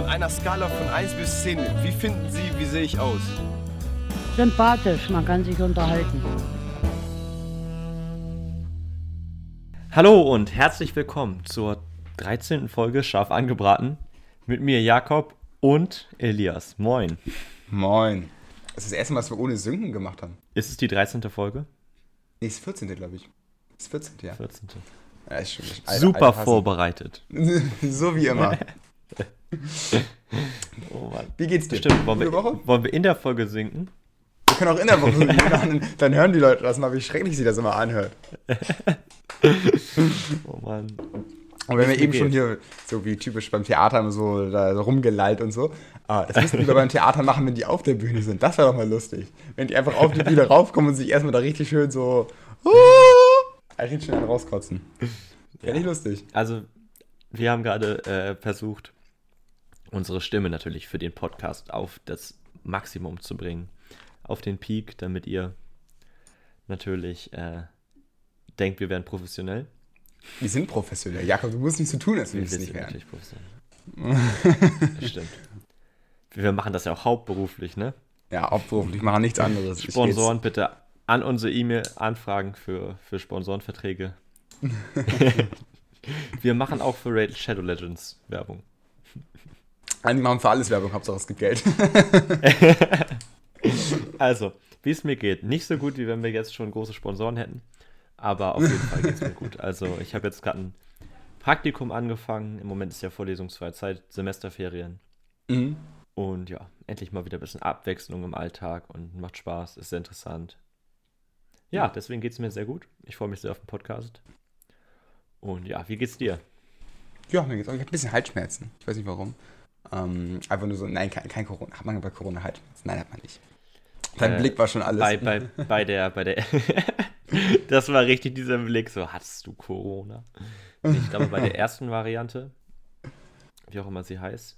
Von einer Skala von 1 bis 10, wie finden Sie, wie sehe ich aus? Sympathisch, man kann sich unterhalten. Hallo und herzlich willkommen zur 13. Folge Scharf angebraten. Mit mir Jakob und Elias. Moin. Moin. Das ist das erste Mal, was wir ohne Synken gemacht haben. Ist es die 13. Folge? Nee, ist 14. glaube ich. Ist 14. ja. 14. ja ist schon, alter, Super alter vorbereitet. so wie immer. oh Mann. Wie geht's dir? Stimmt, wollen wir, wollen wir in der Folge sinken? Wir können auch in der Woche sinken. dann hören die Leute das mal, wie schrecklich sie das immer anhört. oh Mann. Und wenn wir eben geht. schon hier, so wie typisch beim Theater, so da rumgelallt und so, ah, das müssten wir beim Theater machen, wenn die auf der Bühne sind. Das wäre doch mal lustig. Wenn die einfach auf die Bühne raufkommen und sich erstmal da richtig schön so, uh, richtig schön rauskotzen. Wäre nicht lustig. Also, wir haben gerade äh, versucht, unsere Stimme natürlich für den Podcast auf das Maximum zu bringen. Auf den Peak, damit ihr natürlich äh, denkt, wir wären professionell. Wir sind professionell. Jakob, du musst nicht so tun, als wir es nicht wären. natürlich professionell. Stimmt. Wir machen das ja auch hauptberuflich, ne? Ja, hauptberuflich, machen nichts anderes. Sponsoren bitte an unsere E-Mail anfragen für, für Sponsorenverträge. wir machen auch für Raid Shadow Legends Werbung. Einige machen für alles Werbung, Hauptsache es gibt Geld. also, wie es mir geht. Nicht so gut, wie wenn wir jetzt schon große Sponsoren hätten. Aber auf jeden Fall geht es mir gut. Also ich habe jetzt gerade ein Praktikum angefangen. Im Moment ist ja vorlesungsfreie Zeit, Semesterferien. Mhm. Und ja, endlich mal wieder ein bisschen Abwechslung im Alltag und macht Spaß, ist sehr interessant. Ja, deswegen geht es mir sehr gut. Ich freue mich sehr auf den Podcast. Und ja, wie geht's dir? Ja, mir geht's auch. Ich habe ein bisschen Halsschmerzen. Ich weiß nicht warum. Ähm, einfach nur so, nein, kein, kein Corona. Hat man bei Corona Halsschmerzen? Nein, hat man nicht. Dein äh, Blick war schon alles. Bei, bei, bei der, bei der, das war richtig dieser Blick, so, hattest du Corona? Ich glaube, bei der ersten Variante, wie auch immer sie heißt.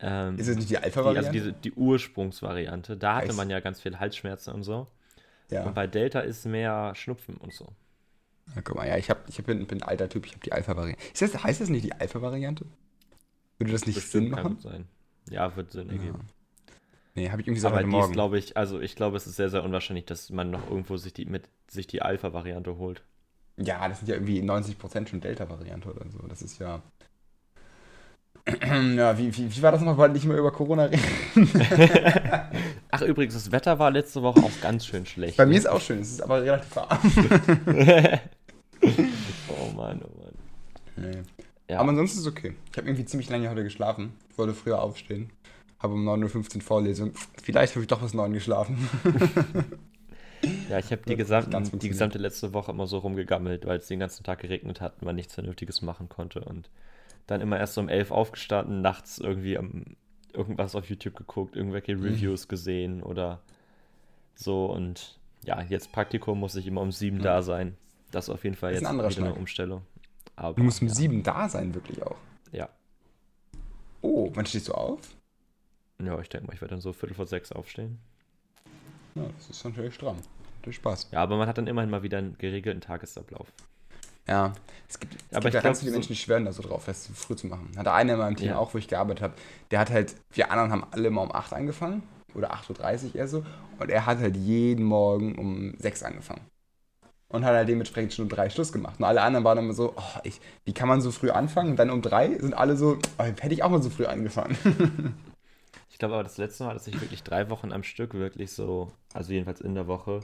Ähm, ist es nicht die Alpha-Variante? Also diese, die Ursprungsvariante, da hatte man ja ganz viel Halsschmerzen und so. Ja. Und bei Delta ist mehr Schnupfen und so. Na, guck mal, ja, ich, hab, ich bin, bin ein alter Typ, ich habe die Alpha-Variante. Heißt das nicht die Alpha-Variante? Würde das nicht Bestimmt Sinn machen? Sein. Ja, wird Sinn ergeben. Ja. Nee, habe ich irgendwie gesagt Aber die ist, glaube ich, also ich glaube, es ist sehr, sehr unwahrscheinlich, dass man noch irgendwo sich die, mit, sich die Alpha-Variante holt. Ja, das sind ja irgendwie 90% schon Delta-Variante oder so. Das ist ja. ja, wie, wie, wie war das nochmal? Wir wollten nicht mehr über Corona reden. Ach, übrigens, das Wetter war letzte Woche auch ganz schön schlecht. Bei ne? mir ist auch schön, es ist aber relativ warm. oh Mann, oh Mann. Nee. Ja. Aber ansonsten ist es okay. Ich habe irgendwie ziemlich lange heute geschlafen. Ich wollte früher aufstehen habe um 9.15 Uhr Vorlesung. Vielleicht habe ich doch bis 9 geschlafen. ja, ich habe die, gesamten, die gesamte letzte Woche immer so rumgegammelt, weil es den ganzen Tag geregnet hat und man nichts Vernünftiges machen konnte. Und dann immer erst um 11 aufgestanden, nachts irgendwie um, irgendwas auf YouTube geguckt, irgendwelche mhm. Reviews gesehen oder so. Und ja, jetzt Praktikum muss ich immer um 7 mhm. da sein. Das ist auf jeden Fall jetzt ein wieder Schnack. eine Umstellung. Aber, du musst um ja. 7 da sein, wirklich auch. Ja. Oh, wann stehst du auf? Ja, ich denke mal, ich werde dann so Viertel vor sechs aufstehen. Ja, das ist natürlich stramm. Natürlich Spaß. Ja, aber man hat dann immerhin mal wieder einen geregelten Tagesablauf. Ja, es gibt, es aber gibt ja ganz viele Menschen, die schwören da so drauf, fest zu früh zu machen. Hatte einer in meinem Team ja. auch, wo ich gearbeitet habe, der hat halt, wir anderen haben alle immer um 8 angefangen oder 8.30 Uhr eher so und er hat halt jeden Morgen um 6 angefangen. Und hat halt dementsprechend schon um 3 Schluss gemacht. Und alle anderen waren immer so, oh, ich, wie kann man so früh anfangen? Und dann um 3 sind alle so, oh, hätte ich auch mal so früh angefangen. Ich glaube aber das letzte Mal, dass ich wirklich drei Wochen am Stück wirklich so, also jedenfalls in der Woche,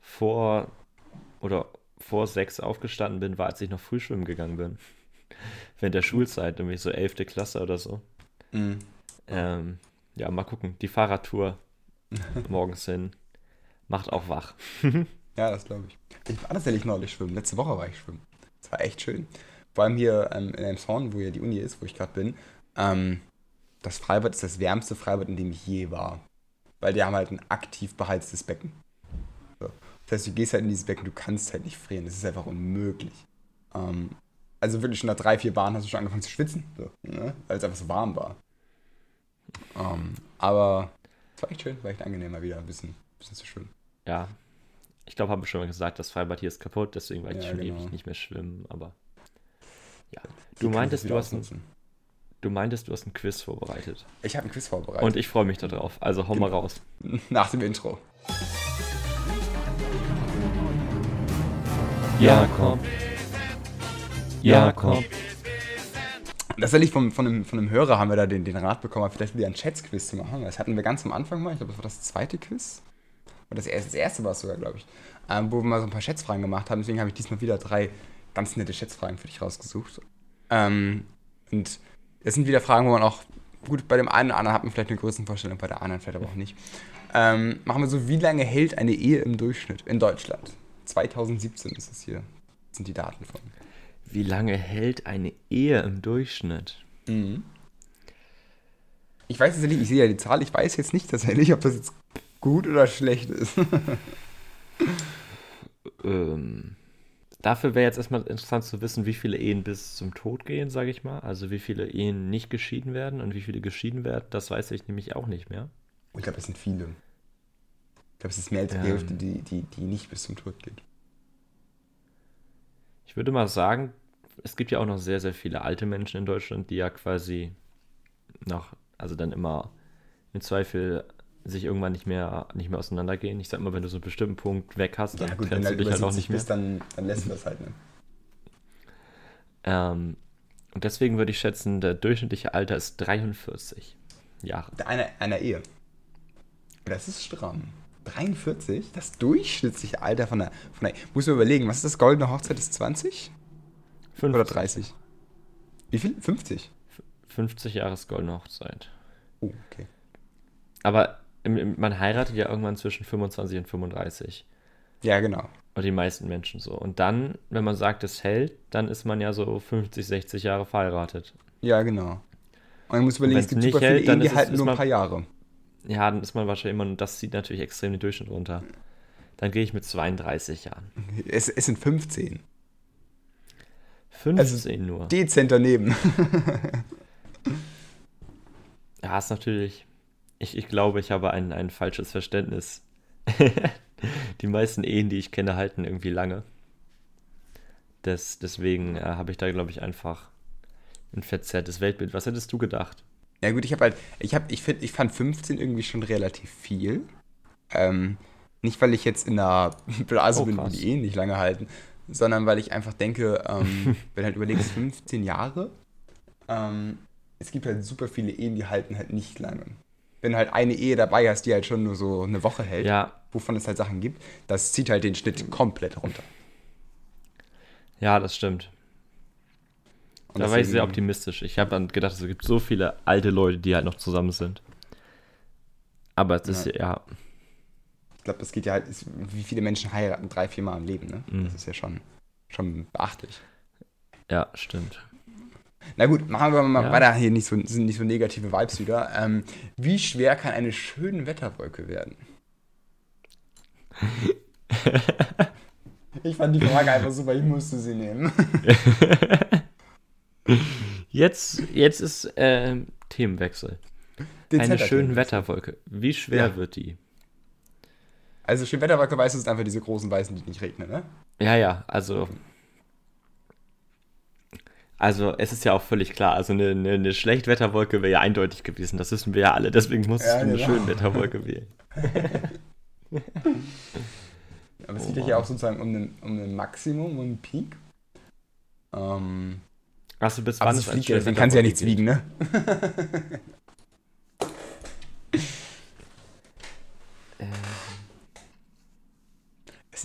vor oder vor sechs aufgestanden bin, war, als ich noch Frühschwimmen gegangen bin. Während der Schulzeit, nämlich so elfte Klasse oder so. Mhm. Ähm, ja, mal gucken. Die Fahrradtour morgens hin macht auch wach. Ja, das glaube ich. Ich war tatsächlich neulich schwimmen. Letzte Woche war ich schwimmen. Das war echt schön. Vor allem hier ähm, in Elmshorn, wo ja die Uni ist, wo ich gerade bin. Ähm, das Freibad ist das wärmste Freibad, in dem ich je war. Weil die haben halt ein aktiv beheiztes Becken. So. Das heißt, du gehst halt in dieses Becken, du kannst halt nicht frieren. Das ist einfach unmöglich. Ähm, also wirklich schon nach drei, vier Bahnen hast du schon angefangen zu schwitzen, so, ne? weil es einfach so warm war. Ähm, aber es war echt schön, war echt angenehm mal wieder ein bisschen, bisschen zu schwimmen. Ja, ich glaube, haben wir schon mal gesagt, das Freibad hier ist kaputt, deswegen war ich ja, schon genau. ewig nicht mehr schwimmen, aber ja. Du meintest, du hast, ein, du meintest, du hast ein Quiz vorbereitet. Ich habe ein Quiz vorbereitet. Und ich freue mich darauf. Also hau mal raus. Nach dem Intro. Jakob. Jakob. Tatsächlich von, von, einem, von einem Hörer haben wir da den, den Rat bekommen, vielleicht wieder ein Chats-Quiz zu machen. Das hatten wir ganz am Anfang mal. Ich glaube, das war das zweite Quiz. Oder das erste, das erste war es sogar, glaube ich. Ähm, wo wir mal so ein paar Schätzfragen gemacht haben. Deswegen habe ich diesmal wieder drei ganz nette Schätzfragen für dich rausgesucht. Ähm, und es sind wieder Fragen, wo man auch, gut, bei dem einen oder anderen hat man vielleicht eine Größenvorstellung, bei der anderen vielleicht aber auch nicht. Ähm, machen wir so, wie lange hält eine Ehe im Durchschnitt in Deutschland? 2017 ist es hier. Das sind die Daten von. Wie lange hält eine Ehe im Durchschnitt? Mhm. Ich weiß jetzt nicht, ich sehe ja die Zahl, ich weiß jetzt nicht tatsächlich, ob das jetzt gut oder schlecht ist. ähm, dafür wäre jetzt erstmal interessant zu wissen, wie viele Ehen bis zum Tod gehen, sage ich mal. Also wie viele Ehen nicht geschieden werden und wie viele geschieden werden. Das weiß ich nämlich auch nicht mehr. Ich glaube, es sind viele. Ich glaube, es ist mehr als die ähm, Hälfte, die, die, die nicht bis zum Tod geht. Ich würde mal sagen, es gibt ja auch noch sehr, sehr viele alte Menschen in Deutschland, die ja quasi noch, also dann immer im Zweifel sich irgendwann nicht mehr, nicht mehr auseinandergehen. Ich sag mal, wenn du so einen bestimmten Punkt weg hast, dann ja, gut, trennst du dich halt auch nicht mehr. Bist, dann, dann lässt du das halt, ne? Ähm, und deswegen würde ich schätzen, der durchschnittliche Alter ist 43 Jahre. Einer, einer Ehe. Das ist stramm. 43? Das durchschnittliche Alter von der, von der. Muss man überlegen, was ist das goldene Hochzeit? Ist 20? 50. Oder 30? Wie viel? 50? 50 Jahres goldene Hochzeit. Oh, okay. Aber man heiratet ja irgendwann zwischen 25 und 35. Ja, genau. Und die meisten Menschen so. Und dann, wenn man sagt, es hält, dann ist man ja so 50, 60 Jahre verheiratet. Ja, genau. Und man muss überlegen, es gibt super viele hält, Ehen, die halten nur ein paar Jahre. Ja, dann ist man wahrscheinlich immer, und das zieht natürlich extrem den Durchschnitt runter. Dann gehe ich mit 32 Jahren. Es, es sind 15. 15 also nur. Dezent daneben. ja, ist natürlich ich, ich glaube, ich habe ein, ein falsches Verständnis. die meisten Ehen, die ich kenne, halten irgendwie lange. Das, deswegen äh, habe ich da, glaube ich, einfach ein verzerrtes Weltbild. Was hättest du gedacht? Ja gut, ich habe halt, ich habe, ich finde, ich fand 15 irgendwie schon relativ viel. Ähm, nicht, weil ich jetzt in einer Blase oh, bin, wo die Ehen nicht lange halten, sondern weil ich einfach denke, ähm, wenn halt überlegst, 15 Jahre, ähm, es gibt halt super viele Ehen, die halten halt nicht lange wenn du halt eine Ehe dabei hast, die halt schon nur so eine Woche hält, ja. wovon es halt Sachen gibt, das zieht halt den Schnitt komplett runter. Ja, das stimmt. Und da war ich sehr optimistisch. Ich habe dann gedacht, es gibt so viele alte Leute, die halt noch zusammen sind. Aber es ist ja. ja ich glaube, das geht ja halt, ist, wie viele Menschen heiraten drei, vier Mal im Leben, ne? Mhm. Das ist ja schon, schon beachtlich. Ja, stimmt. Na gut, machen wir mal ja. weiter hier, nicht so, sind nicht so negative Vibes wieder. Ähm, wie schwer kann eine schöne Wetterwolke werden? ich fand die Frage einfach super, ich musste sie nehmen. jetzt, jetzt ist äh, Themenwechsel. eine schöne Wetterwolke. Wie schwer ja. wird die? Also schöne Wetterwolke weißt du, sind einfach diese großen Weißen, die nicht regnen, ne? Ja, ja, also also es ist ja auch völlig klar, also eine, eine, eine Schlechtwetterwolke wäre ja eindeutig gewesen, das wissen wir ja alle, deswegen musst ja, du eine genau. Schönwetterwolke wählen. Aber es oh, geht ja hier auch sozusagen um ein, um ein Maximum, um einen Peak. Ähm, Achso, bis wann ist fliegt ja, deswegen kann sie ja nichts wiegen, ne? ist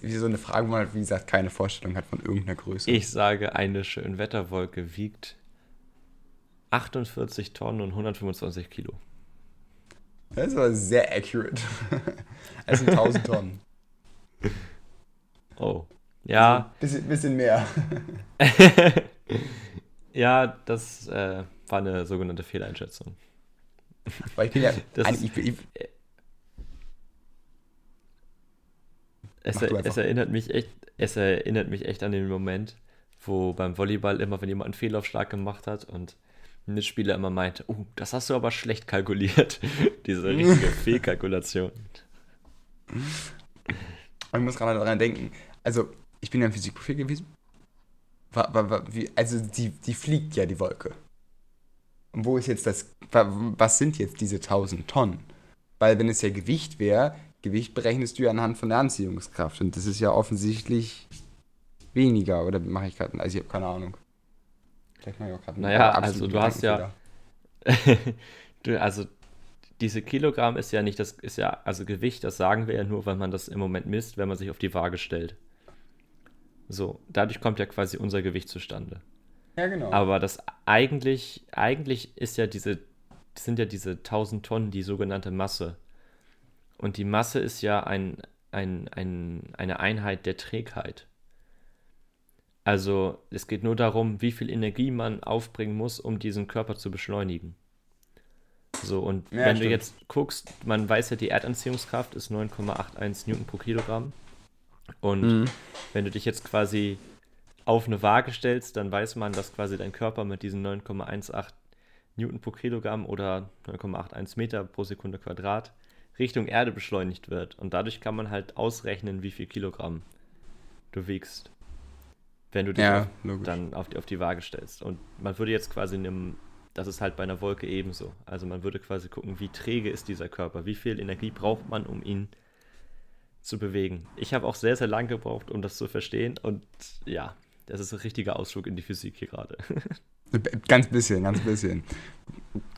wie so eine Frage, wo man, halt, wie gesagt, keine Vorstellung hat von irgendeiner Größe. Ich sage, eine schöne Wetterwolke wiegt 48 Tonnen und 125 Kilo. Das ist aber sehr accurate. Es sind 1000 Tonnen. Oh. Ja. Bisschen, bisschen mehr. ja, das äh, war eine sogenannte Fehleinschätzung. Weil ich bin ja. Das, ich, ich, Es, es, erinnert mich echt, es erinnert mich echt an den Moment, wo beim Volleyball immer, wenn jemand einen Fehlaufschlag gemacht hat und ein Mitspieler immer meinte, oh, das hast du aber schlecht kalkuliert. Diese richtige Fehlkalkulation. Ich muss gerade daran denken, also ich bin ja im Physikprofil gewesen. War, war, war, wie, also die, die fliegt ja, die Wolke. Und wo ist jetzt das, wa- was sind jetzt diese 1000 Tonnen? Weil wenn es ja Gewicht wäre, Gewicht berechnest du ja anhand von der Anziehungskraft. Und das ist ja offensichtlich weniger. Oder mache ich gerade, also ich habe keine Ahnung. Vielleicht mache ich auch gerade Naja, also du hast ja- du, also diese Kilogramm ist ja nicht das, ist ja, also Gewicht, das sagen wir ja nur, weil man das im Moment misst, wenn man sich auf die Waage stellt. So, dadurch kommt ja quasi unser Gewicht zustande. Ja, genau. Aber das eigentlich, eigentlich ist ja diese, sind ja diese 1000 Tonnen die sogenannte Masse. Und die Masse ist ja ein, ein, ein, eine Einheit der Trägheit. Also es geht nur darum, wie viel Energie man aufbringen muss, um diesen Körper zu beschleunigen. So, und Ja, wenn du stimmt. jetzt guckst, man weiß ja, die Erdanziehungskraft ist 9,81 Newton pro Kilogramm. Und Mhm. wenn du dich jetzt quasi auf eine Waage stellst, dann weiß man, dass quasi dein Körper mit diesen 9,18 Newton pro Kilogramm oder 9,81 Meter pro Sekunde Quadrat Richtung Erde beschleunigt wird. Und dadurch kann man halt ausrechnen, wie viel Kilogramm du wiegst, wenn du dich Ja, auf, dann auf die, auf die Waage stellst. Und man würde jetzt quasi in einem, das ist halt bei einer Wolke ebenso. Also man würde quasi gucken, wie träge ist dieser Körper, wie viel Energie braucht man, um ihn zu bewegen. Ich habe auch sehr, sehr lange gebraucht, um das zu verstehen. Und ja, das ist ein richtiger Ausflug in die Physik hier gerade. Ganz bisschen, ganz bisschen.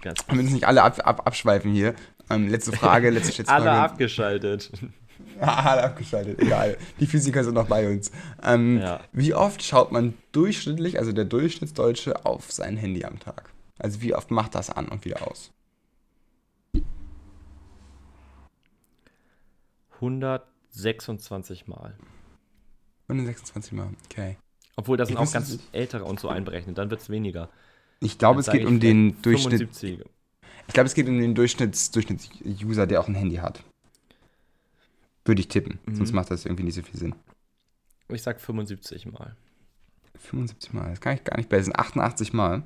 Ganz Wir müssen nicht alle ab, ab, abschweifen hier. Ähm, letzte Frage, letzte Schätzfrage. alle abgeschaltet. alle abgeschaltet, egal. Die Physiker sind noch bei uns. Ähm, Ja. Wie oft schaut man durchschnittlich, also der Durchschnittsdeutsche, auf sein Handy am Tag? Also wie oft macht das an und wieder aus? 126 Mal. 126 Mal, okay. Obwohl, da sind Ich auch ganz ältere und so einberechnet. Dann wird es weniger. Ich glaube, es geht um den Durchschnitt. 75. Ich glaube, es geht um den Durchschnitts, Durchschnitts-User, der auch ein Handy hat. Würde ich tippen. Mhm. Sonst macht das irgendwie nicht so viel Sinn. Ich sag 75 Mal. 75 Mal, das kann ich gar nicht besser. 88 Mal.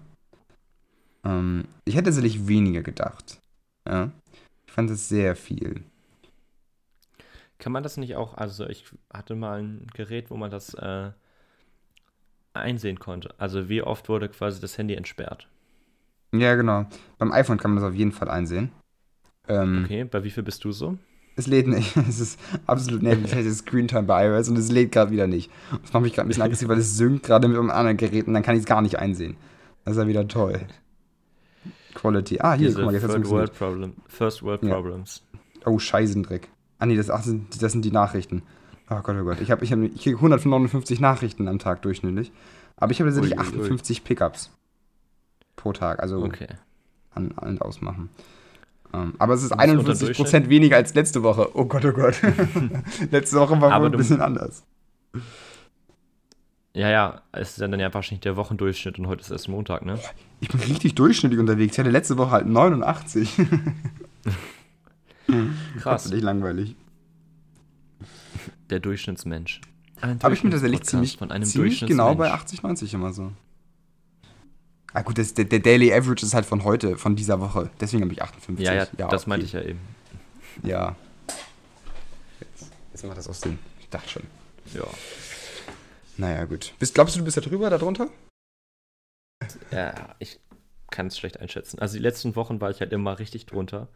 Ähm, ich hätte tatsächlich weniger gedacht. Ja. Ich fand das sehr viel. Kann man das nicht auch, also ich hatte mal ein Gerät, wo man das äh, einsehen konnte. Also wie oft wurde quasi das Handy entsperrt. Ja, genau. Beim iPhone kann man das auf jeden Fall einsehen. Ähm, Okay, bei wie viel bist du so? Es lädt nicht. Es ist absolut nervig. Ich hatte Screentime bei iOS und es lädt gerade wieder nicht. Das macht mich gerade ein bisschen aggressiv, weil es synkt gerade mit einem anderen Gerät und dann kann ich es gar nicht einsehen. Das ist ja wieder toll. Quality. Ah, hier, Diese guck mal, jetzt Third. World Problem, First World Ja. Problems. Oh, Scheißendreck. Ah, nee, das, ach, sind, das sind die Nachrichten. Oh Gott, oh Gott. Ich, hab, ich, hab, ich kriege 159 Nachrichten am Tag durchschnittlich. Aber ich habe tatsächlich Ui, ui, ui. 58 Pickups pro Tag. Also Okay. an, an und ausmachen. Ähm, aber es ist Und das ist unter 51 Prozent weniger als letzte Woche. Oh Gott, oh Gott. letzte Woche war Aber wohl ein bisschen anders. Ja, ja, es ist dann ja wahrscheinlich der Wochendurchschnitt und heute ist erst Montag, ne? Ich bin richtig durchschnittlich unterwegs. Ich hatte letzte Woche halt 89. Krass, Nicht langweilig. der Durchschnittsmensch. Ein Aber ich bin tatsächlich ziemlich, von einem ziemlich genau bei Durchschnittsmensch. 80, 90 immer so. Ah gut, das, der, der Daily Average ist halt von heute, von dieser Woche. Deswegen habe ich 58. Ja, ja, das okay. meinte ich ja eben. Ja. Jetzt, jetzt macht das auch Sinn. Ich dachte schon. Ja. Naja, gut. Bist, glaubst du, du bist da drüber, da drunter? ja, ich kann es schlecht einschätzen. Also die letzten Wochen war ich halt immer richtig drunter,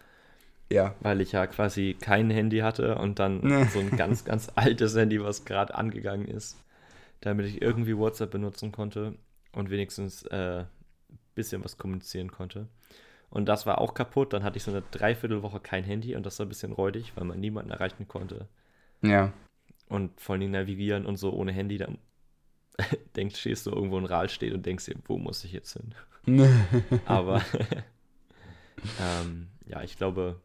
Ja. weil ich ja quasi kein Handy hatte und dann Nee. so ein ganz, ganz altes Handy, was gerade angegangen ist, damit ich irgendwie WhatsApp benutzen konnte und wenigstens äh, bisschen was kommunizieren konnte. Und das war auch kaputt. Dann hatte ich so eine Dreiviertelwoche kein Handy und das war ein bisschen räudig, weil man niemanden erreichen konnte. Ja. Und vor allem navigieren und so ohne Handy, dann denkst, stehst du irgendwo in Rahl steht und denkst dir, wo muss ich jetzt hin? Aber ähm, ja, ich glaube,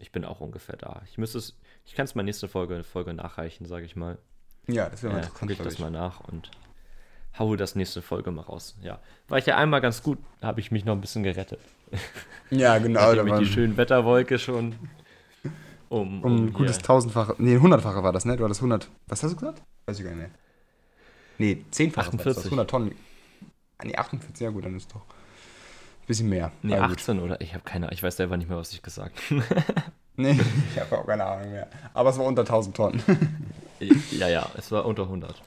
ich bin auch ungefähr da. Ich müsste es, ich kann es mal nächste Folge, Folge nachreichen, sage ich mal. ja, das wäre mal Ja, interessant. gucke ich das mal nach und haue das nächste Folge mal raus. Ja, war ich ja einmal ganz gut, habe ich mich noch ein bisschen gerettet. Ja, genau. Da war die schönen Wetterwolke schon um, um ein hier- gutes tausendfache, nee, hundertfache war das, ne? Du hattest 100, was hast du gesagt? Weiß ich gar nicht mehr. Nee, zehnfache. war das, 48. 100 Tonnen. Ah, nee, 48, ja gut, dann ist doch ein bisschen mehr. Nee, Aber gut. 18 oder ich habe keine, ich weiß selber nicht mehr, was ich gesagt Nee, ich habe auch keine Ahnung mehr. Aber es war unter 1000 Tonnen. Ja, ja, es war unter 100.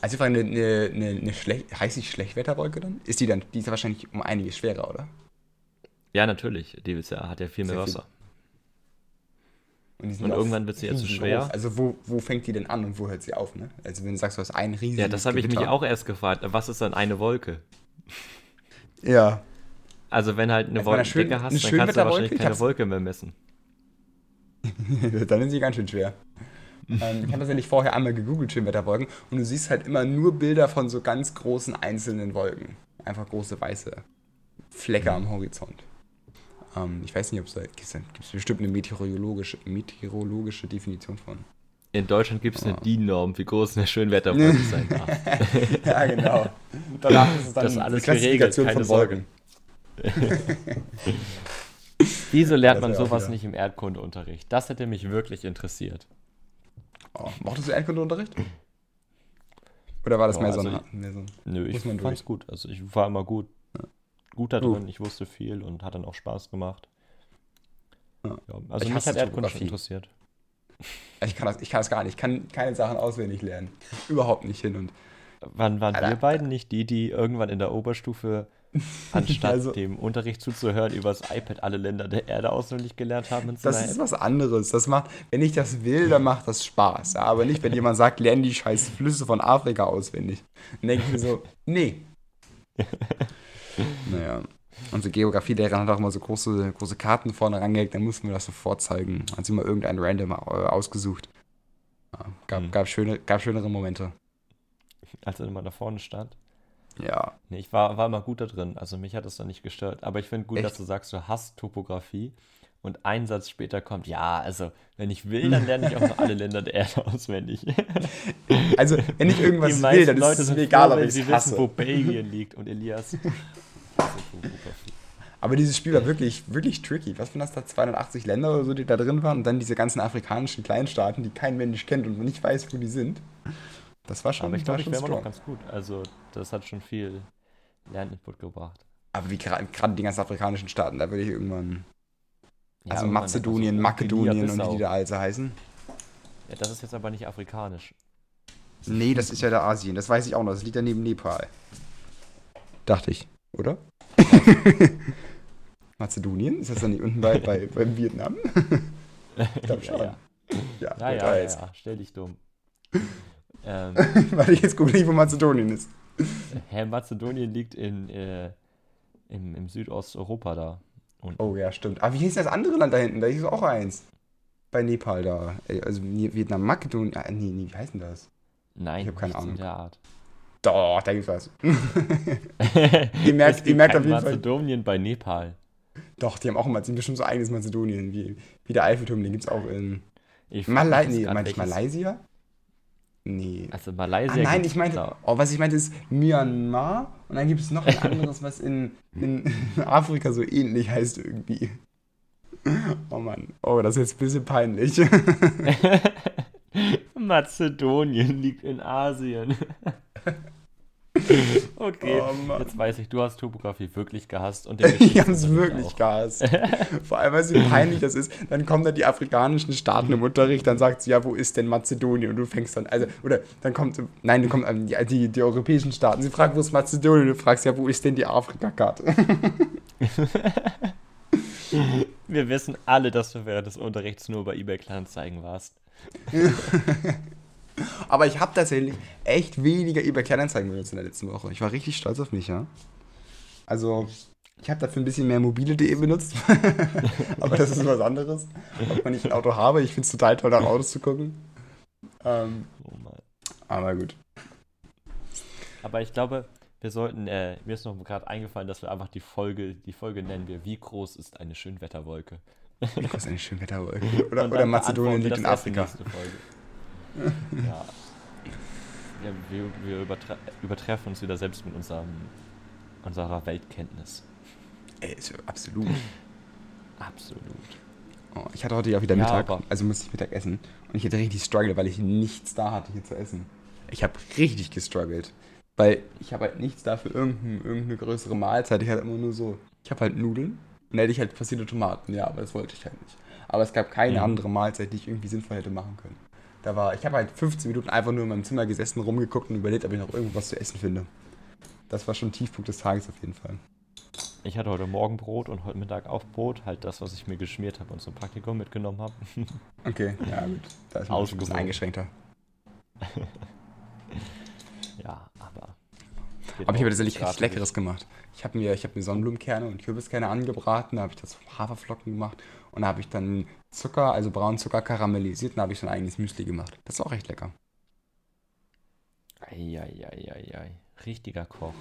Also eine, eine, eine, eine Schlech heißt die Schlechtwetterwolke dann? Ist die dann, die ist ja wahrscheinlich um einiges schwerer, oder? Ja, natürlich. Die ist ja, hat ja viel mehr Sehr viel. Wasser. Und, Und irgendwann wird sie ja zu schwer. Also wo, wo fängt die denn an und wo hört sie auf, ne? Also wenn du sagst, du hast einen riesigen Ja, das habe ich mich auch erst gefragt. Was ist dann eine Wolke? Ja. Also wenn halt eine Also Wolke schönen- hast, dann kannst du wahrscheinlich ich keine Wolke mehr messen. dann ist sie ganz schön schwer. Ähm, ich habe tatsächlich vorher einmal gegoogelt, Schönwetterwolken, und du siehst halt immer nur Bilder von so ganz großen einzelnen Wolken. Einfach große weiße Flecke am Horizont. Ähm, ich weiß nicht, ob es da gibt es bestimmt eine meteorologische, meteorologische Definition von. In Deutschland gibt es eine Ah. DIN-Norm, wie groß eine Schönwetterwolke sein darf. ja, genau. Danach ist es dann Das ist alles die Klassifikation geregelt, von keine Wolken. Wieso lernt Das man sowas wieder- nicht im Erdkundeunterricht? Das hätte mich wirklich interessiert. Oh, mochtest du Erdkundeunterricht? Oder war das Ja, mehr, so also ein, mehr so ein. Nö, ich fand's gut. Also ich war immer gut. Gut da drin, ich wusste viel und hat dann auch Spaß gemacht. Ja. Ja, also Ich mich hat Erdkunde schon interessiert. Ich kann, das, ich kann das gar nicht. Ich kann keine Sachen auswendig lernen. Überhaupt nicht hin. Und Wann waren Alter. wir beiden nicht die, die irgendwann in der Oberstufe, anstatt Also- dem Unterricht zuzuhören, übers iPad alle Länder der Erde auswendig gelernt haben? Das ist App? was anderes. Das macht, wenn ich das will, dann macht das Spaß. Ja, aber nicht, wenn jemand sagt, lern die scheiß Flüsse von Afrika auswendig. Dann denke ich mir so, nee. naja. Unsere Geografielehrerin hat auch immer so große, große Karten vorne rangehängt, dann mussten wir das so vorzeigen. Hat sie mal irgendein Random äh, ausgesucht. Ja, gab, Hm. gab, schöne, gab schönere Momente. Als er immer da vorne stand. Ja. Nee, ich war, war immer gut da drin. Also mich hat das dann nicht gestört. Aber ich finde gut, Echt? dass du sagst, du hast Topografie. Und ein Satz später kommt, ja, also wenn ich will, dann lerne ich auch noch alle Länder der Erde auswendig. Also, wenn ich irgendwas will, dann ist Leute es sind mir egal, ob ich sie es wissen, hasse. wo Belgien liegt. Und Elias, hasse. Aber dieses Spiel war wirklich, wirklich tricky. Was waren das da? 280 Länder oder so, die da drin waren? Und dann diese ganzen afrikanischen Kleinstaaten, die kein Mensch kennt und man nicht weiß, wo die sind. Das war schon, Aber ich glaube, ich schon wäre immer noch ganz gut. Also das hat schon viel Lerninput gebracht. Aber wie gerade die ganzen afrikanischen Staaten, da würde ich irgendwann. Ja, also irgendwann Mazedonien, so, Makedonien und wie die da alle so heißen. Ja, das ist jetzt aber nicht afrikanisch. Nee, das ist ja der Asien. Das weiß ich auch noch. Das liegt ja neben Nepal. Dachte ich, oder? Mazedonien? Ist das dann nicht unten bei, bei, beim Vietnam? ich glaube schon. Ja, Ja, ja, ja, ja, ja, stell dich dumm. Ähm, Warte, jetzt gucke ich, wo Mazedonien ist. Hä, Mazedonien liegt in, äh, im, im Südosteuropa da. Und Oh ja, stimmt. Aber wie hieß das andere Land da hinten? Da hieß auch eins. Bei Nepal da. Ey, Also Vietnam, Makedonien. Ah, nee, nee, wie heißt denn das? nein, ich hab keine Ahnung. in der Art. Doch, da gibt's was. ihr merkt- ihr merkt auf jeden Fall- Mazedonien bei Nepal. Doch, die haben auch immer die haben bestimmt so eigenes Mazedonien, wie, wie der Eiffelturm, den gibt's auch in Malai nee, meinte ich Malaysia? Nee. Also Ah, Malaysia. nein, gibt's ich meinte, oh, was ich meinte ist Myanmar und dann gibt es noch ein anderes, was in, in Afrika so ähnlich heißt irgendwie. Oh Mann, oh, das ist jetzt ein bisschen peinlich. Mazedonien liegt in Asien. okay, Oh Mann. jetzt weiß ich, du hast Topografie wirklich gehasst. Und Die haben es wirklich auch. gehasst. Vor allem, weil es so peinlich das ist. Dann kommen da die afrikanischen Staaten im Unterricht, dann sagt sie, ja, wo ist denn Mazedonien? Und du fängst dann, also, oder dann kommt, nein, dann kommen ähm, die, die, die europäischen Staaten. Sie fragen, wo ist Mazedonien? Und du fragst, ja, wo ist denn die Afrika-Karte? Wir wissen alle, dass du während des Unterrichts nur bei eBay Kleinanzeigen warst. Aber ich habe tatsächlich echt weniger eBay Kleinanzeigen benutzt in der letzten Woche. Ich war richtig stolz auf mich, ja. Also, ich habe dafür ein bisschen mehr mobile.de benutzt. Aber das ist was anderes. Ob man nicht ein Auto habe. Ich finde es total toll, nach Autos zu gucken. Ähm, Oh Mann. aber gut. Aber ich glaube, wir sollten, äh, mir ist noch gerade eingefallen, dass wir einfach die Folge, die Folge nennen wir, wie groß ist eine Schönwetterwolke? Das ist eine Schönwetterwolke. Oder, oder Mazedonien liegt in Afrika. Ja. ja wir wir übertre übertreffen uns wieder selbst mit unserem, unserer Weltkenntnis. Ey, absolut. Absolut. Oh, ich hatte heute ja wieder Ja, Mittag, also musste ich Mittag essen. Und ich hatte richtig struggle, weil ich nichts da hatte hier zu essen. Ich habe richtig gestruggelt. Weil ich habe halt nichts da für irgendein, irgendeine größere Mahlzeit. Ich hatte immer nur so, ich habe halt Nudeln und dann hätte ich halt passierte Tomaten. Ja, aber das wollte ich halt nicht. Aber es gab keine Mhm. andere Mahlzeit, die ich irgendwie sinnvoll hätte machen können. Da war, ich habe halt 15 Minuten einfach nur in meinem Zimmer gesessen, rumgeguckt und überlegt, ob ich noch irgendwas zu essen finde. Das war schon Tiefpunkt des Tages auf jeden Fall. Ich hatte heute Morgen Brot und heute Mittag auch Brot. Halt das, was ich mir geschmiert habe und zum Praktikum mitgenommen habe. Okay, ja gut. Da ist man ein bisschen eingeschränkter. ja, aber. Aber ich habe tatsächlich richtig Leckeres gemacht. Ich habe mir, ich hab mir Sonnenblumenkerne und Kürbiskerne angebraten, da habe ich das Haferflocken gemacht und da habe ich dann Zucker, also braunen Zucker karamellisiert und da habe ich so ein eigenes Müsli gemacht. Das ist auch recht lecker. Eieieiei. Richtiger Koch.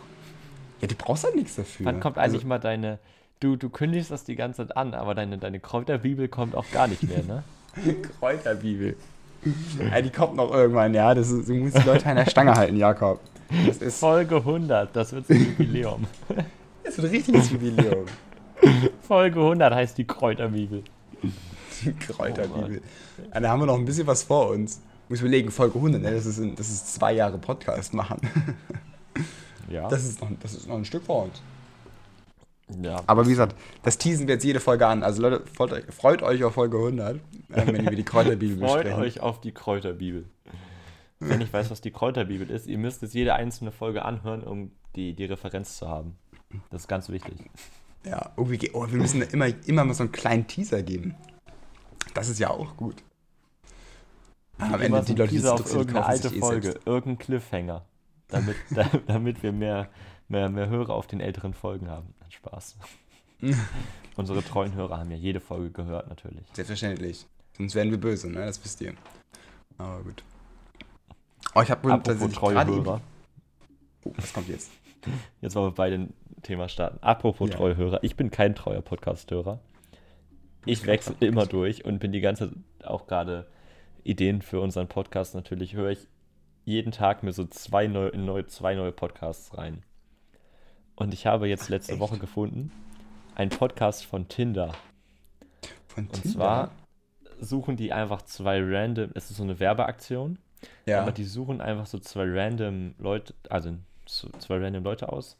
Ja, du brauchst halt nichts dafür. Wann kommt eigentlich mal deine. Du, du kündigst das die ganze Zeit an, aber deine, deine Kräuterbibel kommt auch gar nicht mehr, ne? Also, Kräuterbibel. ja, die kommt noch irgendwann, ja. Das ist, du musst die Leute an der Stange halten, Jakob. Das ist, Folge 100, das wird ein Jubiläum. das ist ein richtiges Jubiläum. Folge 100 heißt die Kräuterbibel. Die Kräuterbibel. Ja, da haben wir noch ein bisschen was vor uns. Muss überlegen, Folge 100, ne? das, ist, ein- das ist zwei Jahre Podcast machen. Ja. Das ist, noch, das ist noch ein Stück vor uns. ja. Aber wie gesagt, das teasen wir jetzt jede Folge an. Also Leute, freut euch, freut euch auf Folge 100, äh, wenn wir die Kräuterbibel Freut besprechen. euch auf die Kräuterbibel. Wenn ich weiß, was die Kräuterbibel ist, ihr müsst jetzt jede einzelne Folge anhören, um die, die Referenz zu haben. Das ist ganz wichtig. Ja, wir, ge- oh, wir müssen immer, immer mal so einen kleinen Teaser geben. Das ist ja auch gut. Am Ende die Leute, die es auf irgendeine alte eh Folge, selbst. irgendein Cliffhanger. Damit, da, damit wir mehr, mehr, mehr Hörer auf den älteren Folgen haben. Spaß. Unsere treuen Hörer haben ja jede Folge gehört, natürlich. Selbstverständlich. Sonst wären wir böse, ne? Das wisst ihr. Aber gut. Oh, ich habe Apropos tatsächlich treue Hörer. Oh, was kommt jetzt? Jetzt wollen wir bei dem Thema starten. Apropos Ja. treue Hörer. Ich bin kein treuer Podcast-Hörer. Ich wechsle immer durch und bin die ganze auch gerade Ideen für unseren Podcast natürlich. Höre ich jeden Tag mir so zwei neue, neue, zwei neue Podcasts rein. Und ich habe jetzt letzte echt? Woche gefunden einen Podcast von Tinder. Von Und zwar suchen die einfach zwei random, es ist so eine Werbeaktion, ja. aber die suchen einfach so zwei random Leute, also so zwei random Leute aus.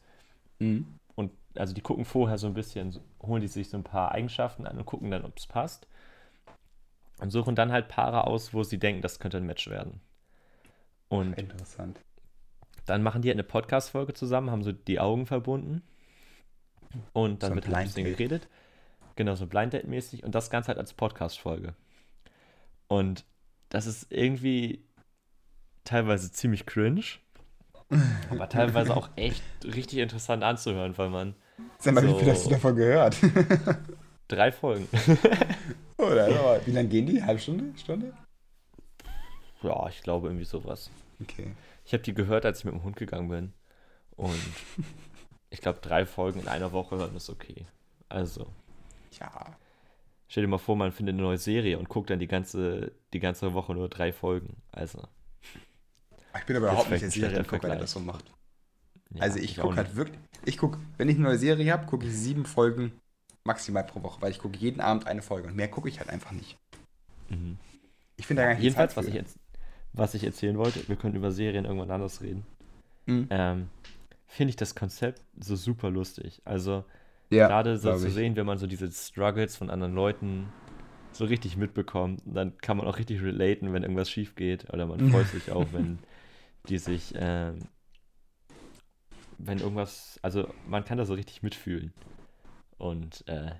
Mhm. Und also die gucken vorher so ein bisschen, holen die sich so ein paar Eigenschaften an und gucken dann, ob es passt. Und suchen dann halt Paare aus, wo sie denken, das könnte ein Match werden. Und Interessant. dann machen die halt eine Podcast-Folge zusammen, haben so die Augen verbunden. Und dann So ein wird halt ein Blind bisschen geredet. Genau, so Blind Date-mäßig. Und das Ganze halt als Podcast-Folge. Und das ist irgendwie teilweise ziemlich cringe. Aber teilweise auch echt richtig interessant anzuhören, weil man Sag mal, wie viel So. hast du davon gehört? drei Folgen. Oder? aber Wie lange gehen die? Halbe Stunde? Stunde? ja, ich glaube irgendwie sowas. Okay. Ich habe die gehört, als ich mit dem Hund gegangen bin. Und ich glaube, drei Folgen in einer Woche hören ist okay. Also, Ja. stell dir mal vor, man findet eine neue Serie und guckt dann die ganze, die ganze Woche nur drei Folgen. Also, Ich bin aber überhaupt nicht der ein Serien schlechter gucker, der das so macht. ja, also ich auch gucke halt wirklich, ich gucke, wenn ich eine neue Serie habe, gucke ich sieben Folgen maximal pro Woche, weil ich gucke jeden Abend eine Folge und mehr gucke ich halt einfach nicht. Mhm. Ich finde da gar nicht Jedenfalls, Zeit was für. ich, jetzt, was ich erzählen wollte, wir können über Serien irgendwann anders reden. Mhm. Ähm, Finde ich das Konzept so super lustig. Also, Ja, gerade so zu ich. sehen, wenn man so diese Struggles von anderen Leuten so richtig mitbekommt, dann kann man auch richtig relaten, wenn irgendwas schief geht. Oder man freut sich auch, wenn die sich, ähm, wenn irgendwas, also man kann da so richtig mitfühlen. Und äh,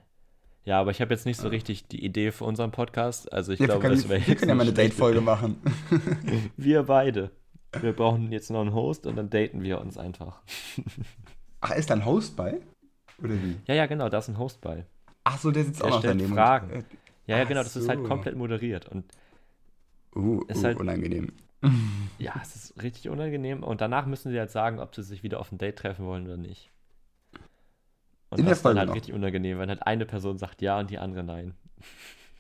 ja, aber ich habe jetzt nicht so richtig die Idee für unseren Podcast. Also ich Ja, wir glaube, können, das wäre wir können ja mal eine Date-Folge machen. Wir beide. Wir brauchen jetzt noch einen Host und dann daten wir uns einfach. Ach, ist da ein Host bei? Oder wie? Ja, ja, genau, da ist ein Host bei. Ach so, der sitzt Der auch noch stellt daneben. Fragen. Und, Ja, ja, Ach genau, das ist halt so. komplett moderiert. Und äh, uh, Ist uh, halt- unangenehm. ja, es ist richtig unangenehm. Und danach müssen sie halt sagen, ob sie sich wieder auf ein Date treffen wollen oder nicht. Und In der das ist dann halt noch. richtig unangenehm, wenn halt eine Person sagt ja und die andere nein.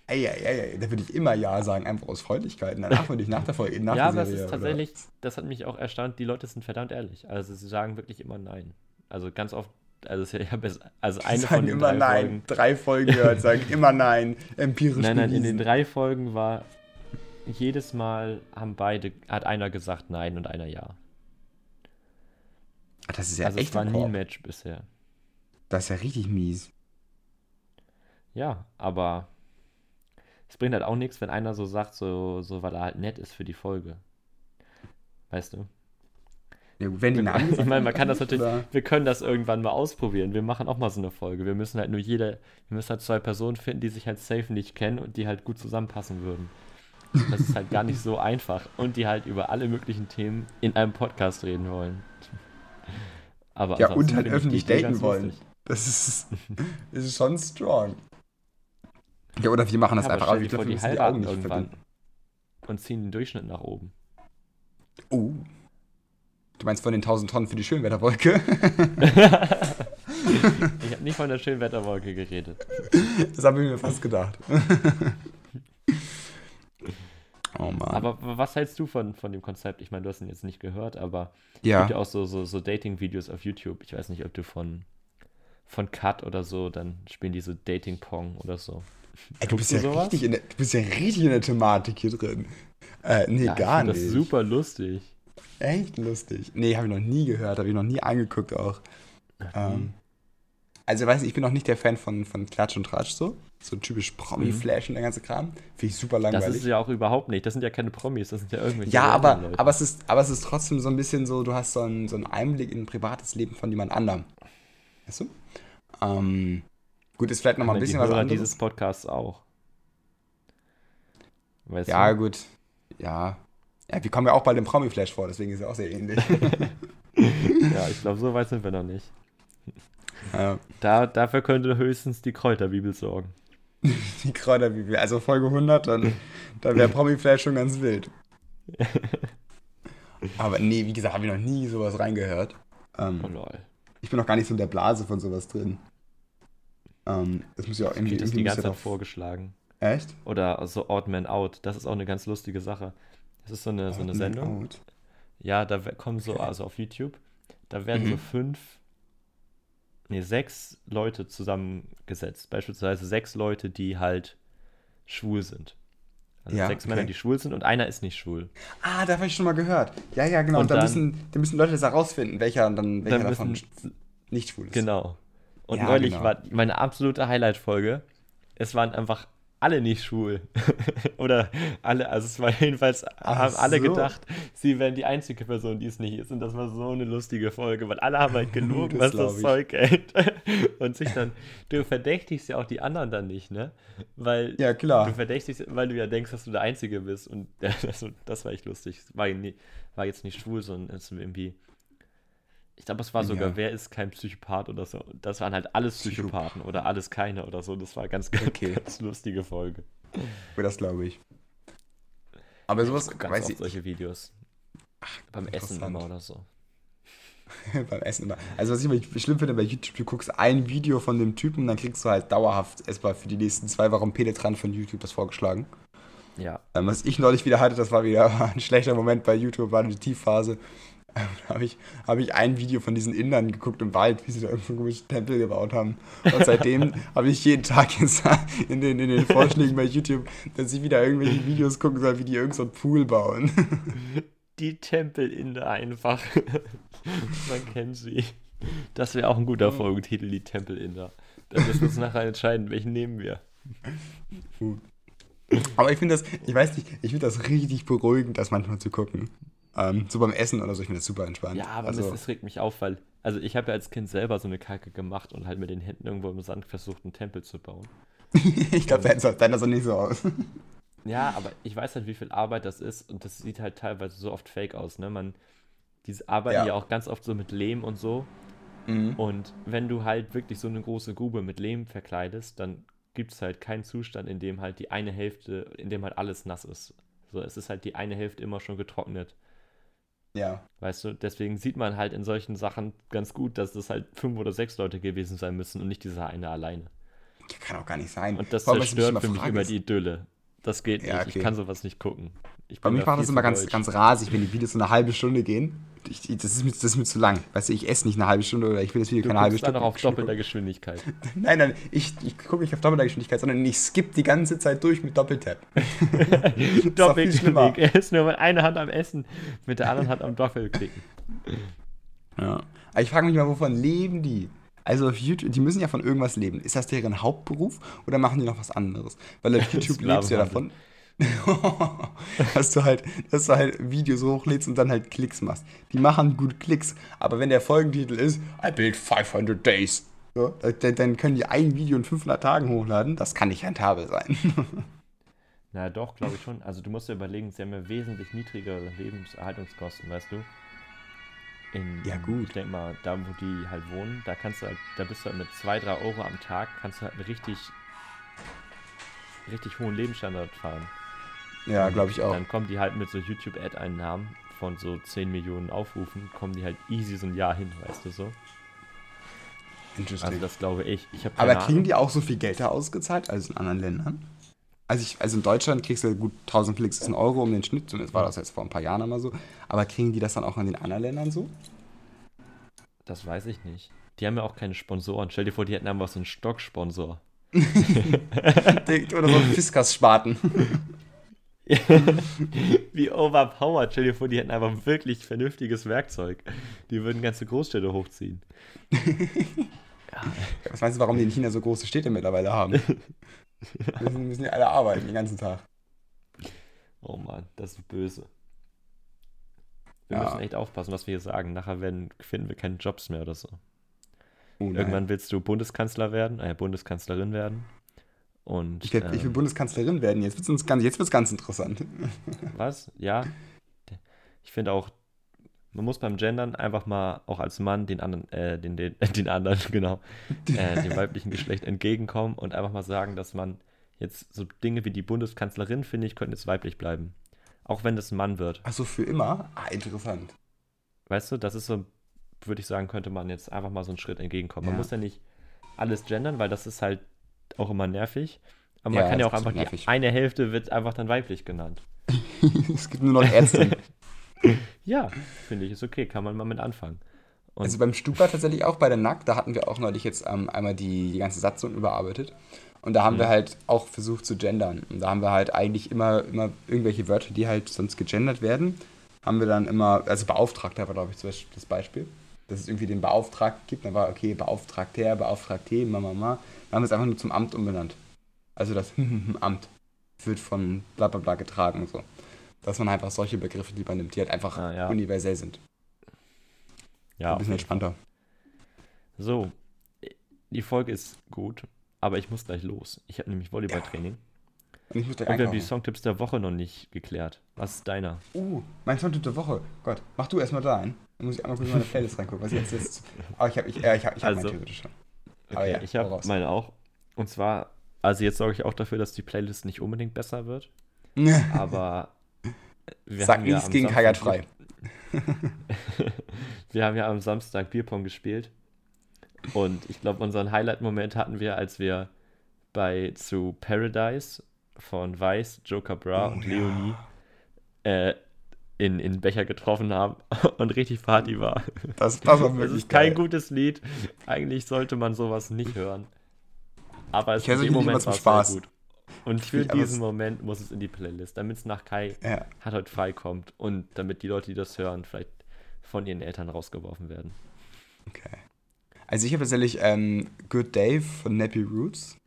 Ey, ey, ey, ey, da würde ich immer Ja sagen, einfach aus Freundlichkeit. Und danach würde ich nach der Folge, nach ja, der aber es Serie, ist tatsächlich, das hat mich auch erstaunt, die Leute sind verdammt ehrlich. Also sie sagen wirklich immer nein. Also ganz oft, also es- ich habe jetzt, also Oder? eine Die von sagen den immer drei Nein. Folgen. Drei Folgen gehört, sagen immer Nein. Empirisch Nein, nein, in bewiesen. den drei Folgen war jedes Mal haben beide, hat einer gesagt nein und einer ja. Ah, Das ist ja also es echt war ein nie ein. Match bisher. Das ist ja richtig mies. Ja, aber es bringt halt auch nichts, wenn einer so sagt, so, so weil er halt nett ist für die Folge. Weißt du? Ja, wenn die Namen Ich meine, man kann das natürlich, Oder- wir können das irgendwann mal ausprobieren. Wir machen auch mal so eine Folge. Wir müssen halt nur jede, wir müssen halt zwei Personen finden, die sich halt safe nicht kennen und die halt gut zusammenpassen würden. Das ist halt gar nicht so einfach. Und die halt über alle möglichen Themen in einem Podcast reden wollen. Aber Ja, und halt öffentlich daten wollen. lustig. Das ist, das ist schon strong. Ja, oder wir machen das Ja, einfach, aber dürfen die die Augen nicht irgendwann verbinden. und ziehen den Durchschnitt nach oben. Oh. Du meinst von den 1000 Tonnen für die Schönwetterwolke? Ich habe nicht von der Schönwetterwolke geredet. das habe ich mir fast gedacht. oh Mann. Aber was hältst du von, von dem Konzept? Ich meine, du hast ihn jetzt nicht gehört, aber es ja. gibt ja auch so, so, so Dating-Videos auf YouTube. Ich weiß nicht, ob du von, von Cut oder so, dann spielen die so Dating-Pong oder so. Ey, du, bist ja du sowas? richtig in der, du bist ja richtig in der Thematik hier drin. Äh, nee, Ja, ich gar find nicht. Das super lustig. Echt lustig. Nee, habe ich noch nie gehört, habe ich noch nie angeguckt auch. Ähm, also, weiß ich, ich bin noch nicht der Fan von, von Klatsch und Tratsch so. So typisch Promi-Flash und der ganze Kram. Finde ich super Mhm. Das langweilig. ist ja auch überhaupt nicht. Das sind ja keine Promis, das sind ja irgendwelche. Ja, aber, Leute. aber, es ist, aber es ist trotzdem so ein bisschen so, du hast so einen, so einen Einblick in ein privates Leben von jemand anderem. Weißt du? Ähm, gut, ist vielleicht nochmal ein bisschen was die Hörer anderes. dieses Podcasts auch. Weißt ja, du? gut. Ja. Ja, wir kommen ja auch bald im Promi-Flash vor, deswegen ist es auch sehr ähnlich. Ja, ich glaube, so weit sind wir noch nicht. ja, Da, dafür könnte höchstens die Kräuterbibel sorgen. die Kräuterbibel. Also Folge 100, dann, dann wäre Promi-Flash schon ganz wild. Aber nee, wie gesagt, habe ich noch nie sowas reingehört. Ähm, Oh lol. ich bin noch gar nicht so in der Blase von sowas drin. Ähm, das muss ja auch irgendwie, Kriegt das die ganze Zeit doch- vorgeschlagen. Echt? Oder so Odd Man Out. Das ist auch eine ganz lustige Sache. Das ist so eine, so eine Man Sendung. Out. Ja, da kommen so, also auf YouTube, da werden so Mhm. fünf, nee, sechs Leute zusammengesetzt. Beispielsweise sechs Leute, die halt schwul sind. Also Ja, sechs okay. Männer, die schwul sind und einer ist nicht schwul. Ah, da habe ich schon mal gehört. Ja, ja, genau. Und, da, dann- müssen, da müssen Leute das herausfinden, welcher dann welcher Dann davon müssen, nicht schwul ist. genau. Und Ja, neulich genau. war meine absolute Highlight-Folge. Es waren einfach alle nicht schwul. Oder alle, also es war jedenfalls, haben alle so. gedacht, sie wären die einzige Person, die es nicht ist. Und das war so eine lustige Folge, weil alle haben halt gelogen, Das was das Zeug hält. Und sich dann, du verdächtigst ja auch die anderen dann nicht, ne? Weil Ja, klar. du verdächtigst, weil du ja denkst, dass du der Einzige bist. Und das, das war echt lustig. War, nie, war jetzt nicht schwul, sondern irgendwie. Ich glaube, es war sogar, Ja. wer ist kein Psychopath oder so. Das waren halt alles Psychopathen oder alles keine oder so. Das war ganz, ganz, Okay. ganz lustige Folge. Das glaube ich. Aber sowas, Ganz weiß ich, solche Videos. Beim Essen immer oder so. beim Essen immer. Also was ich immer schlimm finde bei YouTube, du guckst ein Video von dem Typen und dann kriegst du halt dauerhaft erstmal für die nächsten zwei Wochen penetrant von YouTube das vorgeschlagen. Ja. Ähm, was ich neulich wieder hatte, das war wieder ein schlechter Moment bei YouTube, war die Tiefphase. Da habe ich, hab ich ein Video von diesen Indern geguckt im Wald, wie sie da irgendwo einen komischen Tempel gebaut haben. Und seitdem habe ich jeden Tag jetzt in den, in den Vorschlägen bei YouTube, dass ich wieder irgendwelche Videos gucken soll, wie die irgend so einen Pool bauen. Die Tempelinde einfach. Man kennt sie. Das wäre auch ein guter Folgentitel, die Tempelinder. Da müssen wir uns nachher entscheiden, welchen nehmen wir. Aber ich finde das, ich weiß nicht, ich finde das richtig beruhigend, das manchmal zu gucken. Ähm, so beim Essen oder so, ich finde das super entspannt. Ja, aber also, das, das regt mich auf, weil, also ich habe ja als Kind selber so eine Kacke gemacht und halt mit den Händen irgendwo im Sand versucht, einen Tempel zu bauen. ich glaube, deiner sah nicht so aus. Ja, aber ich weiß halt, wie viel Arbeit das ist und das sieht halt teilweise so oft fake aus, ne? Man, diese arbeiten Ja. ja. auch ganz oft so mit Lehm und so. Mhm. Und wenn du halt wirklich so eine große Grube mit Lehm verkleidest, dann gibt es halt keinen Zustand, in dem halt die eine Hälfte, in dem halt alles nass ist. So, es ist halt die eine Hälfte immer schon getrocknet. Ja. Weißt du, deswegen sieht man halt in solchen Sachen ganz gut, dass das halt fünf oder sechs Leute gewesen sein müssen und nicht dieser eine alleine. Kann auch gar nicht sein. Und das Vor zerstört für mich immer ist- die Idylle. Das geht Ja, nicht. okay. Ich kann sowas nicht gucken. Bei mir macht das immer ganz, ganz rasig, wenn die Videos so eine halbe Stunde gehen. Ich, das, ist mir, das ist mir zu lang. Weißt du, ich esse nicht eine halbe Stunde oder ich will das Video Du keine halbe dann Stunde noch auf Stunde doppelter Geschwindigkeit. Nein, nein, ich, ich gucke nicht auf doppelter Geschwindigkeit, sondern ich skippe die ganze Zeit durch mit Doppeltap. Doppelklick. Er ist nur mit einer Hand am Essen, mit der anderen Hand am Doppelklicken. Ja. Aber ich frage mich mal, wovon leben die? Also auf YouTube, die müssen ja von irgendwas leben. Ist das deren Hauptberuf oder machen die noch was anderes? Weil auf YouTube lebst du ja davon. dass du halt, dass du halt Videos hochlädst und dann halt Klicks machst. Die machen gut Klicks, aber wenn der Folgentitel ist, I build 500 days, so, dann, dann können die ein Video in 500 Tagen hochladen. Das kann nicht rentabel sein. Na doch, glaube ich schon. Also du musst dir überlegen, sie haben ja wesentlich niedrigere Lebenserhaltungskosten, weißt du? In, Ja, gut. Ich denke mal, da wo die halt wohnen, da kannst du halt, da bist du halt mit 2, 3 Euro am Tag, kannst du halt einen richtig, richtig hohen Lebensstandard fahren. Ja, glaube ich auch. Dann kommen die halt mit so YouTube-Ad-Einnahmen von so 10 Millionen Aufrufen, kommen die halt easy so ein Jahr hin, weißt du so? Interesting. Also das glaube ich. ich aber kriegen Ahnung. die auch so viel Geld da ausgezahlt als in anderen Ländern? Also, ich, also in Deutschland kriegst du gut 1000 Klicks ist ein Euro um den Schnitt, zumindest war das jetzt vor ein paar Jahren immer so. Aber kriegen die das dann auch in den anderen Ländern so? Das weiß ich nicht. Die haben ja auch keine Sponsoren. Stell dir vor, die hätten einfach so einen Stocksponsor. Oder so ein Fiskas-Spaten. Wie overpowered. Stell dir vor, die hätten einfach wirklich vernünftiges Werkzeug. Die würden ganze Großstädte hochziehen. Was meinst du, warum die in China so große Städte mittlerweile haben? Müssen, müssen die alle arbeiten den ganzen Tag. Oh Mann, das ist böse. Wir Ja. müssen echt aufpassen, was wir hier sagen. Nachher werden, finden wir keine Jobs mehr oder so. Oh. Irgendwann willst du Bundeskanzler werden, äh, Bundeskanzlerin werden. Und Ich, werd, ich will ähm, Bundeskanzlerin werden. Jetzt wird es ganz, jetzt wird's ganz interessant. was? Ja. Ich finde auch, man muss beim Gendern einfach mal auch als Mann den anderen, äh, den, den, den anderen, genau, äh, dem weiblichen Geschlecht entgegenkommen und einfach mal sagen, dass man jetzt so Dinge wie die Bundeskanzlerin, finde ich, könnten jetzt weiblich bleiben. Auch wenn das ein Mann wird. Achso, für immer? Ah, interessant. Weißt du, das ist so, würde ich sagen, könnte man jetzt einfach mal so einen Schritt entgegenkommen. Man Ja. muss ja nicht alles gendern, weil das ist halt auch immer nervig. Aber Ja, man kann ja auch einfach, nervig. die eine Hälfte wird einfach dann weiblich genannt. es gibt nur noch Ärzte. Ja, finde ich, ist okay, kann man mal mit anfangen. Und Also beim Stupa tatsächlich auch bei der Nack, da hatten wir auch neulich jetzt ähm, einmal die, die ganze Satzung überarbeitet. Und da haben wir halt auch versucht zu gendern. Und da haben wir halt eigentlich immer, immer irgendwelche Wörter, die halt sonst gegendert werden, haben wir dann immer, also Beauftragter war, glaube ich, zum Beispiel das Beispiel. Dass es irgendwie den Beauftragten gibt, dann war okay, Beauftragter, Beauftragte, Mama, Mama. Haben wir es einfach nur zum Amt umbenannt. Also das Amt wird von bla bla bla getragen und so. Dass man einfach solche Begriffe lieber nimmt, die halt einfach Ah, ja. universell sind. ja, Ein bisschen entspannter. So, die Folge ist gut, aber ich muss gleich los. Ich habe nämlich Volleyballtraining. Und ich muss gleich Und wir haben die. Songtipps der Woche noch nicht geklärt. Was ist deiner? Uh, mein Songtipp der Woche. Gott, mach du erstmal deinen. Dann muss ich einmal kurz in meine Playlist reingucken, was jetzt ist. Aber ich habe ich, äh, ich hab, ich hab Also, theoretisch schon. Okay, ja, ich habe meine auch. Und zwar, also jetzt sorge ich auch dafür, dass die Playlist nicht unbedingt besser wird. Aber wir Sag haben ja nichts am gegen Kagat frei. Wir haben ja am Samstag Bierpong gespielt. Und ich glaube, unseren Highlight-Moment hatten wir, als wir bei zu Paradise von Weiß, Joker Bra Oh, und ja. Leonie äh, in, in Becher getroffen haben und richtig Party war. Das, das war wirklich ist kein geil. gutes Lied. Eigentlich sollte man sowas nicht hören. Aber es Ich dem Lieder Moment war Spaß. sehr gut. Und für aber diesen es- Moment muss es in die Playlist, damit es nach Kai Ja. hat heute frei kommt und damit die Leute, die das hören, vielleicht von ihren Eltern rausgeworfen werden. Okay. Also ich habe tatsächlich ähm, Good Day von Nappy Roots.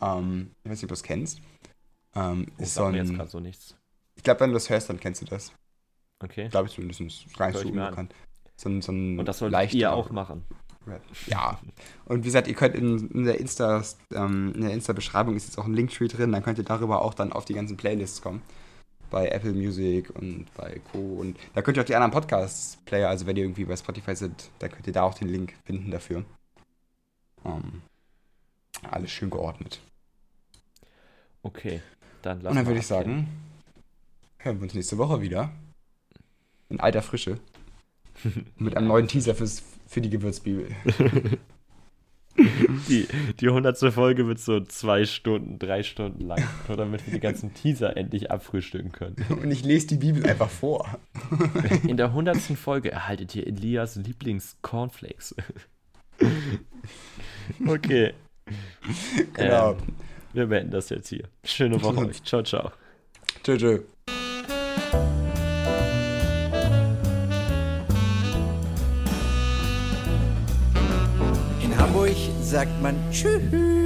Ähm, ich weiß nicht, ob du das kennst. Ähm, Das ist so mir jetzt ein, gerade so nichts. ich glaube, wenn du das hörst, dann kennst du das. Okay. Glaube ich zumindest. Gar nicht so unbekannt. So ein, so ein Und das leichter ihr auch machen. Rap. Ja. Und wie gesagt, ihr könnt in, in der Insta, ähm, in der Insta-Beschreibung ist jetzt auch ein Linktree drin, dann könnt ihr darüber auch dann auf die ganzen Playlists kommen. Bei Apple Music und bei Co. Und da könnt ihr auch die anderen Podcast-Player, also wenn ihr irgendwie bei Spotify seid, da könnt ihr da auch den Link finden dafür. Ähm, alles schön geordnet. Okay. Dann lass Und dann würde ich sagen, hören wir uns nächste Woche wieder. In alter Frische. Mit einem neuen Teaser fürs, für die Gewürzbibel. Die, die 100. Folge wird so zwei Stunden, drei Stunden lang, nur damit wir die ganzen Teaser endlich abfrühstücken können. Und ich lese die Bibel einfach vor. In der 100. Folge erhaltet ihr Elias Lieblings-Cornflakes. okay. Genau. Ähm, wir beenden das jetzt hier. Schöne Woche euch. Ciao, ciao. Tschö, tschö. Sagt man Tschüss.